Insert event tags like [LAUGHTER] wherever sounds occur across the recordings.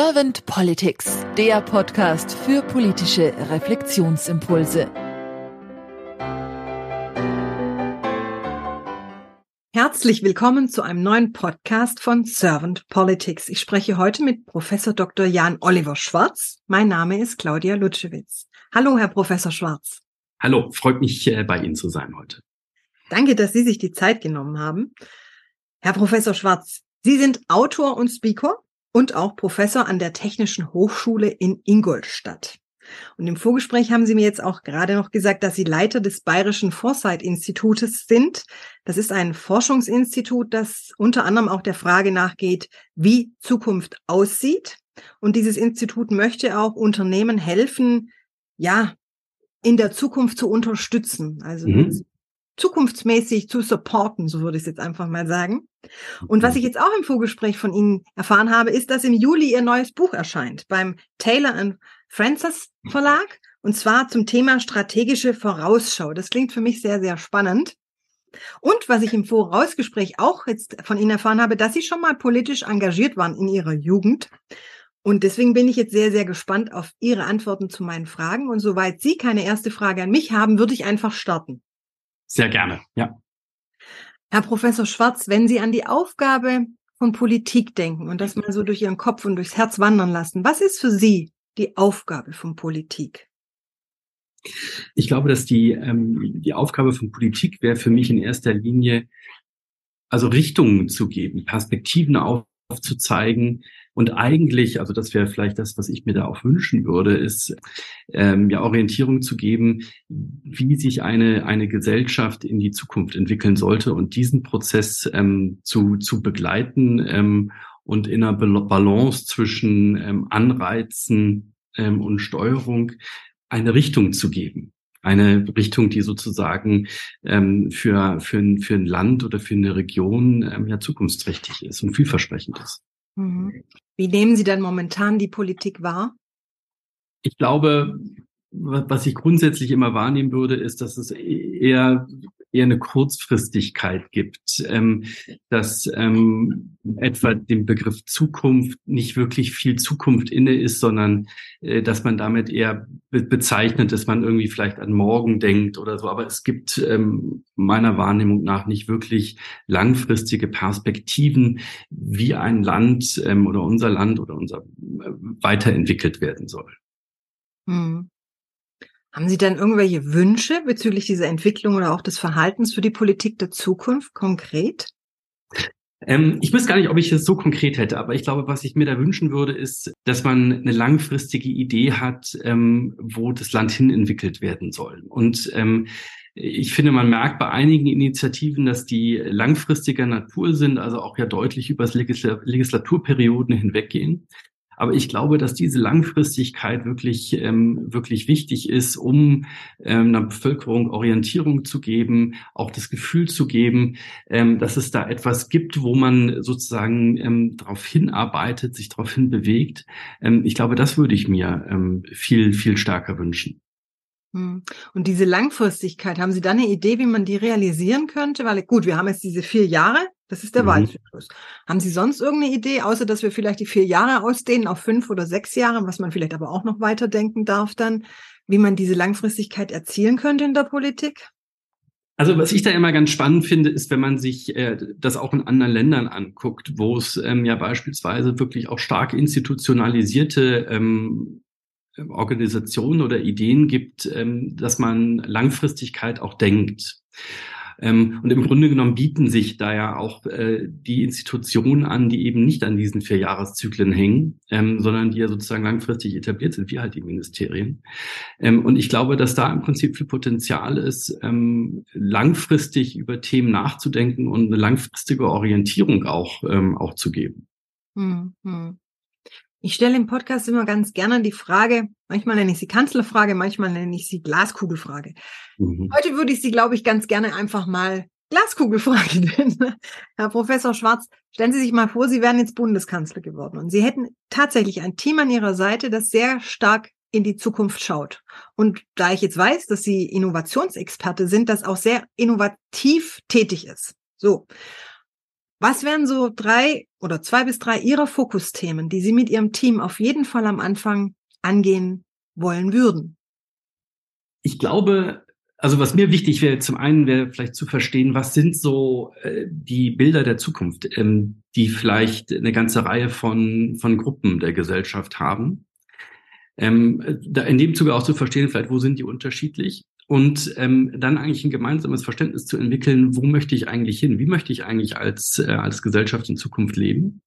Servant Politics, der Podcast für politische Reflexionsimpulse. Herzlich willkommen zu einem neuen Podcast von Servant Politics. Ich spreche heute mit Professor Dr. Jan Oliver Schwarz. Mein Name ist Claudia Lutschewitz. Hallo, Herr Professor Schwarz. Hallo, freut mich äh, bei Ihnen zu sein heute. Danke, dass Sie sich die Zeit genommen haben. Herr Professor Schwarz, Sie sind Autor und Speaker und auch Professor an der Technischen Hochschule in Ingolstadt. Und im Vorgespräch haben Sie mir jetzt auch gerade noch gesagt, dass Sie Leiter des Bayerischen Foresight-Institutes sind. Das ist ein Forschungsinstitut, das unter anderem auch der Frage nachgeht, wie Zukunft aussieht. Und dieses Institut möchte auch Unternehmen helfen, ja, in der Zukunft zu unterstützen. Also mhm zukunftsmäßig zu supporten, so würde ich es jetzt einfach mal sagen. Und was ich jetzt auch im Vorgespräch von Ihnen erfahren habe, ist, dass im Juli Ihr neues Buch erscheint beim Taylor and Francis Verlag und zwar zum Thema strategische Vorausschau. Das klingt für mich sehr, sehr spannend. Und was ich im Vorausgespräch auch jetzt von Ihnen erfahren habe, dass Sie schon mal politisch engagiert waren in Ihrer Jugend. Und deswegen bin ich jetzt sehr, sehr gespannt auf Ihre Antworten zu meinen Fragen. Und soweit Sie keine erste Frage an mich haben, würde ich einfach starten. Sehr gerne, ja. Herr Professor Schwarz, wenn Sie an die Aufgabe von Politik denken und das mal so durch Ihren Kopf und durchs Herz wandern lassen, was ist für Sie die Aufgabe von Politik? Ich glaube, dass die, ähm, die Aufgabe von Politik wäre für mich in erster Linie, also Richtungen zu geben, Perspektiven aufzuzeigen, und eigentlich, also das wäre vielleicht das, was ich mir da auch wünschen würde, ist ähm, ja Orientierung zu geben, wie sich eine, eine Gesellschaft in die Zukunft entwickeln sollte und diesen Prozess ähm, zu, zu begleiten ähm, und in einer Balance zwischen ähm, Anreizen ähm, und Steuerung eine Richtung zu geben eine Richtung, die sozusagen ähm, für, für, ein, für ein Land oder für eine Region ähm, ja zukunftsträchtig ist und vielversprechend ist. Mhm. Wie nehmen Sie denn momentan die Politik wahr? Ich glaube, was ich grundsätzlich immer wahrnehmen würde, ist, dass es eher eher eine Kurzfristigkeit gibt, ähm, dass ähm, etwa dem Begriff Zukunft nicht wirklich viel Zukunft inne ist, sondern äh, dass man damit eher be bezeichnet, dass man irgendwie vielleicht an morgen denkt oder so. Aber es gibt ähm, meiner Wahrnehmung nach nicht wirklich langfristige Perspektiven, wie ein Land ähm, oder unser Land oder unser äh, weiterentwickelt werden soll. Hm. Haben Sie denn irgendwelche Wünsche bezüglich dieser Entwicklung oder auch des Verhaltens für die Politik der Zukunft konkret? Ähm, ich weiß gar nicht, ob ich es so konkret hätte, aber ich glaube, was ich mir da wünschen würde, ist, dass man eine langfristige Idee hat, ähm, wo das Land hin entwickelt werden soll. Und ähm, ich finde, man merkt bei einigen Initiativen, dass die langfristiger Natur sind, also auch ja deutlich über Legislaturperioden hinweggehen. Aber ich glaube, dass diese Langfristigkeit wirklich, ähm, wirklich wichtig ist, um ähm, einer Bevölkerung Orientierung zu geben, auch das Gefühl zu geben, ähm, dass es da etwas gibt, wo man sozusagen ähm, darauf hinarbeitet, sich darauf hin bewegt. Ähm, ich glaube, das würde ich mir ähm, viel, viel stärker wünschen. Hm. Und diese Langfristigkeit, haben Sie da eine Idee, wie man die realisieren könnte? Weil gut, wir haben jetzt diese vier Jahre, das ist der mhm. Wahlzyklus. Haben Sie sonst irgendeine Idee, außer dass wir vielleicht die vier Jahre ausdehnen auf fünf oder sechs Jahre, was man vielleicht aber auch noch weiterdenken darf dann, wie man diese Langfristigkeit erzielen könnte in der Politik? Also was ich da immer ganz spannend finde, ist, wenn man sich äh, das auch in anderen Ländern anguckt, wo es ähm, ja beispielsweise wirklich auch stark institutionalisierte ähm, Organisationen oder Ideen gibt, ähm, dass man Langfristigkeit auch denkt. Ähm, und im Grunde genommen bieten sich da ja auch äh, die Institutionen an, die eben nicht an diesen vier Jahreszyklen hängen, ähm, sondern die ja sozusagen langfristig etabliert sind, wie halt die Ministerien. Ähm, und ich glaube, dass da im Prinzip viel Potenzial ist, ähm, langfristig über Themen nachzudenken und eine langfristige Orientierung auch, ähm, auch zu geben. Hm, hm. Ich stelle im Podcast immer ganz gerne die Frage, manchmal nenne ich sie Kanzlerfrage, manchmal nenne ich sie Glaskugelfrage. Mhm. Heute würde ich sie, glaube ich, ganz gerne einfach mal Glaskugelfrage [LAUGHS] nennen. Herr Professor Schwarz, stellen Sie sich mal vor, Sie wären jetzt Bundeskanzler geworden und Sie hätten tatsächlich ein Team an Ihrer Seite, das sehr stark in die Zukunft schaut. Und da ich jetzt weiß, dass Sie Innovationsexperte sind, das auch sehr innovativ tätig ist. So. Was wären so drei oder zwei bis drei Ihrer Fokusthemen, die Sie mit Ihrem Team auf jeden Fall am Anfang angehen wollen würden? Ich glaube, also was mir wichtig wäre, zum einen wäre vielleicht zu verstehen, was sind so äh, die Bilder der Zukunft, ähm, die vielleicht eine ganze Reihe von, von Gruppen der Gesellschaft haben. Ähm, da in dem Zuge auch zu verstehen, vielleicht wo sind die unterschiedlich und ähm, dann eigentlich ein gemeinsames Verständnis zu entwickeln, wo möchte ich eigentlich hin, wie möchte ich eigentlich als, äh, als Gesellschaft in Zukunft leben.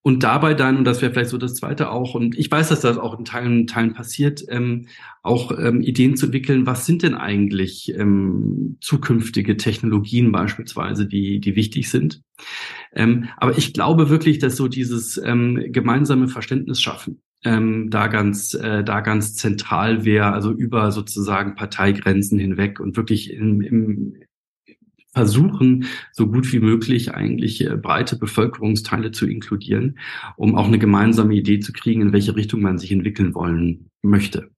Und dabei dann, und das wäre vielleicht so das Zweite auch, und ich weiß, dass das auch in Teilen, Teilen passiert, ähm, auch ähm, Ideen zu entwickeln, was sind denn eigentlich ähm, zukünftige Technologien beispielsweise, die, die wichtig sind. Ähm, aber ich glaube wirklich, dass so dieses ähm, gemeinsame Verständnis schaffen, ähm, da ganz äh, da ganz zentral wäre, also über sozusagen Parteigrenzen hinweg und wirklich im, im, versuchen, so gut wie möglich eigentlich äh, breite Bevölkerungsteile zu inkludieren, um auch eine gemeinsame Idee zu kriegen, in welche Richtung man sich entwickeln wollen möchte.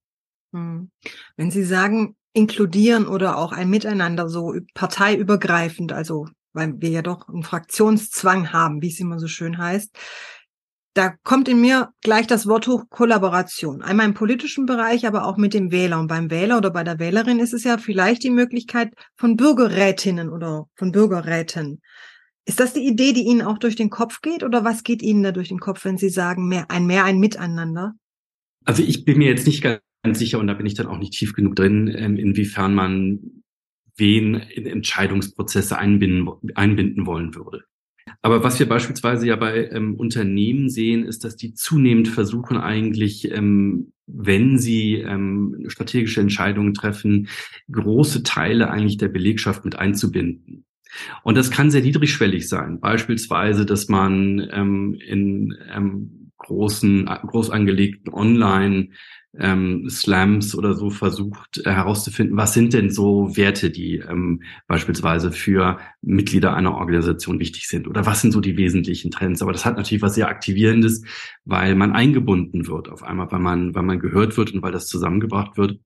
Hm. Wenn Sie sagen, inkludieren oder auch ein Miteinander so parteiübergreifend, also weil wir ja doch einen Fraktionszwang haben, wie es immer so schön heißt, da kommt in mir gleich das Wort hoch Kollaboration. Einmal im politischen Bereich, aber auch mit dem Wähler. Und beim Wähler oder bei der Wählerin ist es ja vielleicht die Möglichkeit von Bürgerrätinnen oder von Bürgerräten. Ist das die Idee, die Ihnen auch durch den Kopf geht oder was geht Ihnen da durch den Kopf, wenn Sie sagen, mehr ein mehr ein Miteinander? Also ich bin mir jetzt nicht ganz sicher und da bin ich dann auch nicht tief genug drin, ähm, inwiefern man wen in Entscheidungsprozesse einbinden, einbinden wollen würde. Aber was wir beispielsweise ja bei ähm, Unternehmen sehen, ist, dass die zunehmend versuchen eigentlich, ähm, wenn sie ähm, strategische Entscheidungen treffen, große Teile eigentlich der Belegschaft mit einzubinden. Und das kann sehr niedrigschwellig sein. Beispielsweise, dass man ähm, in ähm, großen, groß angelegten Online ähm, oder so versucht äh, herauszufinden, was sind denn so Werte, die ähm, beispielsweise für Mitglieder einer Organisation wichtig sind oder was sind so die wesentlichen Trends. Aber das hat natürlich was sehr Aktivierendes, weil man eingebunden wird auf einmal, weil man, weil man gehört wird und weil das zusammengebracht wird.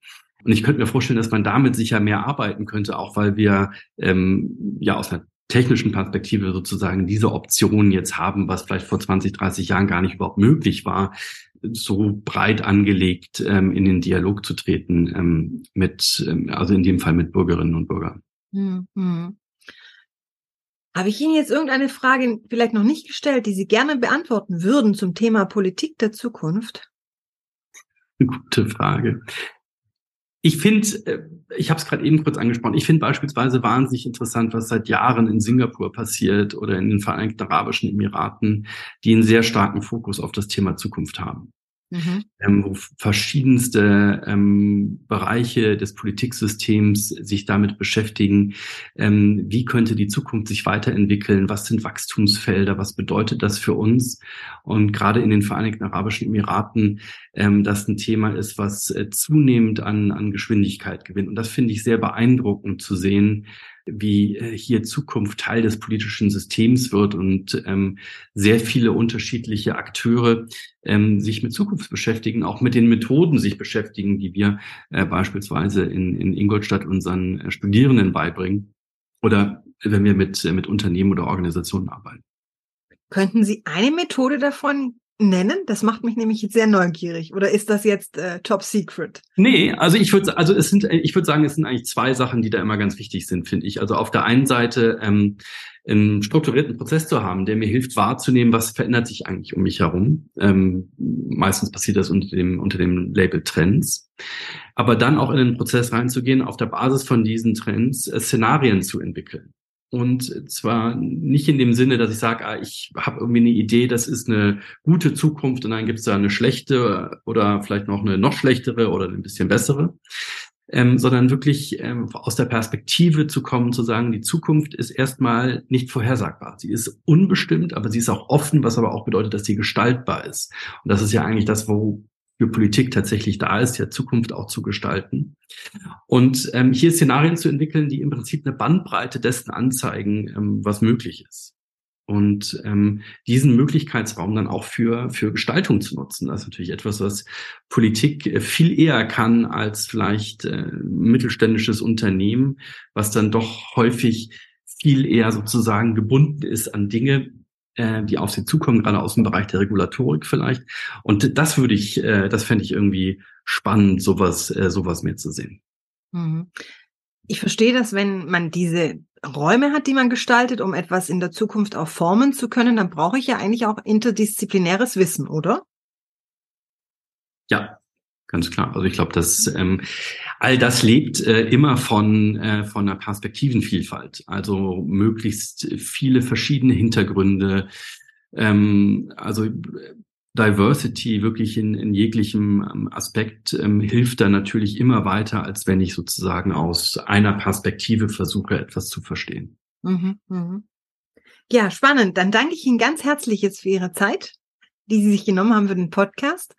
Und ich könnte mir vorstellen, dass man damit sicher mehr arbeiten könnte, auch weil wir ähm, ja aus einer technischen Perspektive sozusagen diese Option jetzt haben, was vielleicht vor 20, 30 Jahren gar nicht überhaupt möglich war, so breit angelegt ähm, in den Dialog zu treten ähm, mit, ähm, also in dem Fall mit Bürgerinnen und Bürgern. Mhm. Habe ich Ihnen jetzt irgendeine Frage vielleicht noch nicht gestellt, die Sie gerne beantworten würden zum Thema Politik der Zukunft? Gute Frage. Ich finde, äh, ich habe es gerade eben kurz angesprochen, ich finde beispielsweise wahnsinnig interessant, was seit Jahren in Singapur passiert oder in den Vereinigten Arabischen Emiraten, die einen sehr starken Fokus auf das Thema Zukunft haben mhm. ähm, wo verschiedenste ähm, Bereiche des Politiksystems sich damit beschäftigen, ähm, wie könnte die Zukunft sich weiterentwickeln, was sind Wachstumsfelder, was bedeutet das für uns? Und gerade in den Vereinigten Arabischen Emiraten, ähm, das ein Thema ist, was äh, zunehmend an, an Geschwindigkeit gewinnt. Und das finde ich sehr beeindruckend zu sehen, wie äh, hier Zukunft Teil des politischen Systems wird und ähm, sehr viele unterschiedliche Akteure ähm, sich mit Zukunft beschäftigen, auch mit den Methoden sich beschäftigen, die wir äh, beispielsweise in, in Ingolstadt unseren äh, Studierenden beibringen oder wenn wir mit, äh, mit Unternehmen oder Organisationen arbeiten. Könnten Sie eine Methode davon nennen? Das macht mich nämlich jetzt sehr neugierig. Oder ist das jetzt äh, top secret? Nee, also ich würde also es sind ich würde sagen, es sind eigentlich zwei Sachen, die da immer ganz wichtig sind, finde ich. Also auf der einen Seite ähm, einen strukturierten Prozess zu haben, der mir hilft wahrzunehmen, was verändert sich eigentlich um mich herum. Ähm, meistens passiert das unter dem unter dem Label Trends. Aber dann auch in den Prozess reinzugehen, auf der Basis von diesen Trends äh, Szenarien zu entwickeln. Und zwar nicht in dem Sinne, dass ich sage, ah, ich habe irgendwie eine Idee, das ist eine gute Zukunft und dann gibt es da eine schlechte oder vielleicht noch eine noch schlechtere oder ein bisschen bessere, ähm, sondern wirklich ähm, aus der Perspektive zu kommen, zu sagen, die Zukunft ist erstmal nicht vorhersagbar. Sie ist unbestimmt, aber sie ist auch offen, was aber auch bedeutet, dass sie gestaltbar ist. Und das ist ja eigentlich das, wo für Politik tatsächlich da ist, ja Zukunft auch zu gestalten. Und ähm, hier Szenarien zu entwickeln, die im Prinzip eine Bandbreite dessen anzeigen, ähm, was möglich ist. Und ähm, diesen Möglichkeitsraum dann auch für, für Gestaltung zu nutzen. Das ist natürlich etwas, was Politik äh, viel eher kann als vielleicht äh, mittelständisches Unternehmen, was dann doch häufig viel eher sozusagen gebunden ist an Dinge, äh, die auf sie zukommen, gerade aus dem Bereich der Regulatorik vielleicht. Und das würde ich, äh, das fände ich irgendwie spannend, sowas, äh, sowas mehr zu sehen. Mhm. Ich verstehe das, wenn man diese Räume hat, die man gestaltet, um etwas in der Zukunft auch formen zu können, dann brauche ich ja eigentlich auch interdisziplinäres Wissen, oder? Ja, ganz klar. Also ich glaube, dass ähm, all das lebt äh, immer von äh, von einer Perspektivenvielfalt. Also möglichst viele verschiedene Hintergründe. Ähm, also Diversity wirklich in, in jeglichem ähm, Aspekt ähm, hilft da natürlich immer weiter, als wenn ich sozusagen aus einer Perspektive versuche, etwas zu verstehen. Mhm, mh. Ja, spannend. Dann danke ich Ihnen ganz herzlich jetzt für Ihre Zeit, die Sie sich genommen haben für den Podcast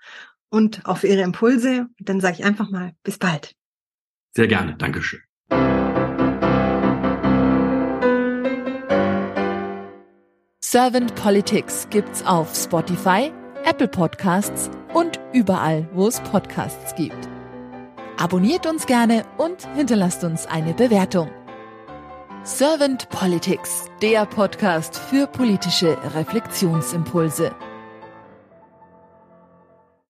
und auch für Ihre Impulse. Dann sage ich einfach mal bis bald. Sehr gerne. Dankeschön. Servant Politics gibt's auf Spotify, Apple Podcasts und überall, wo es Podcasts gibt. Abonniert uns gerne und hinterlasst uns eine Bewertung. Servant Politics, der Podcast für politische Reflexionsimpulse.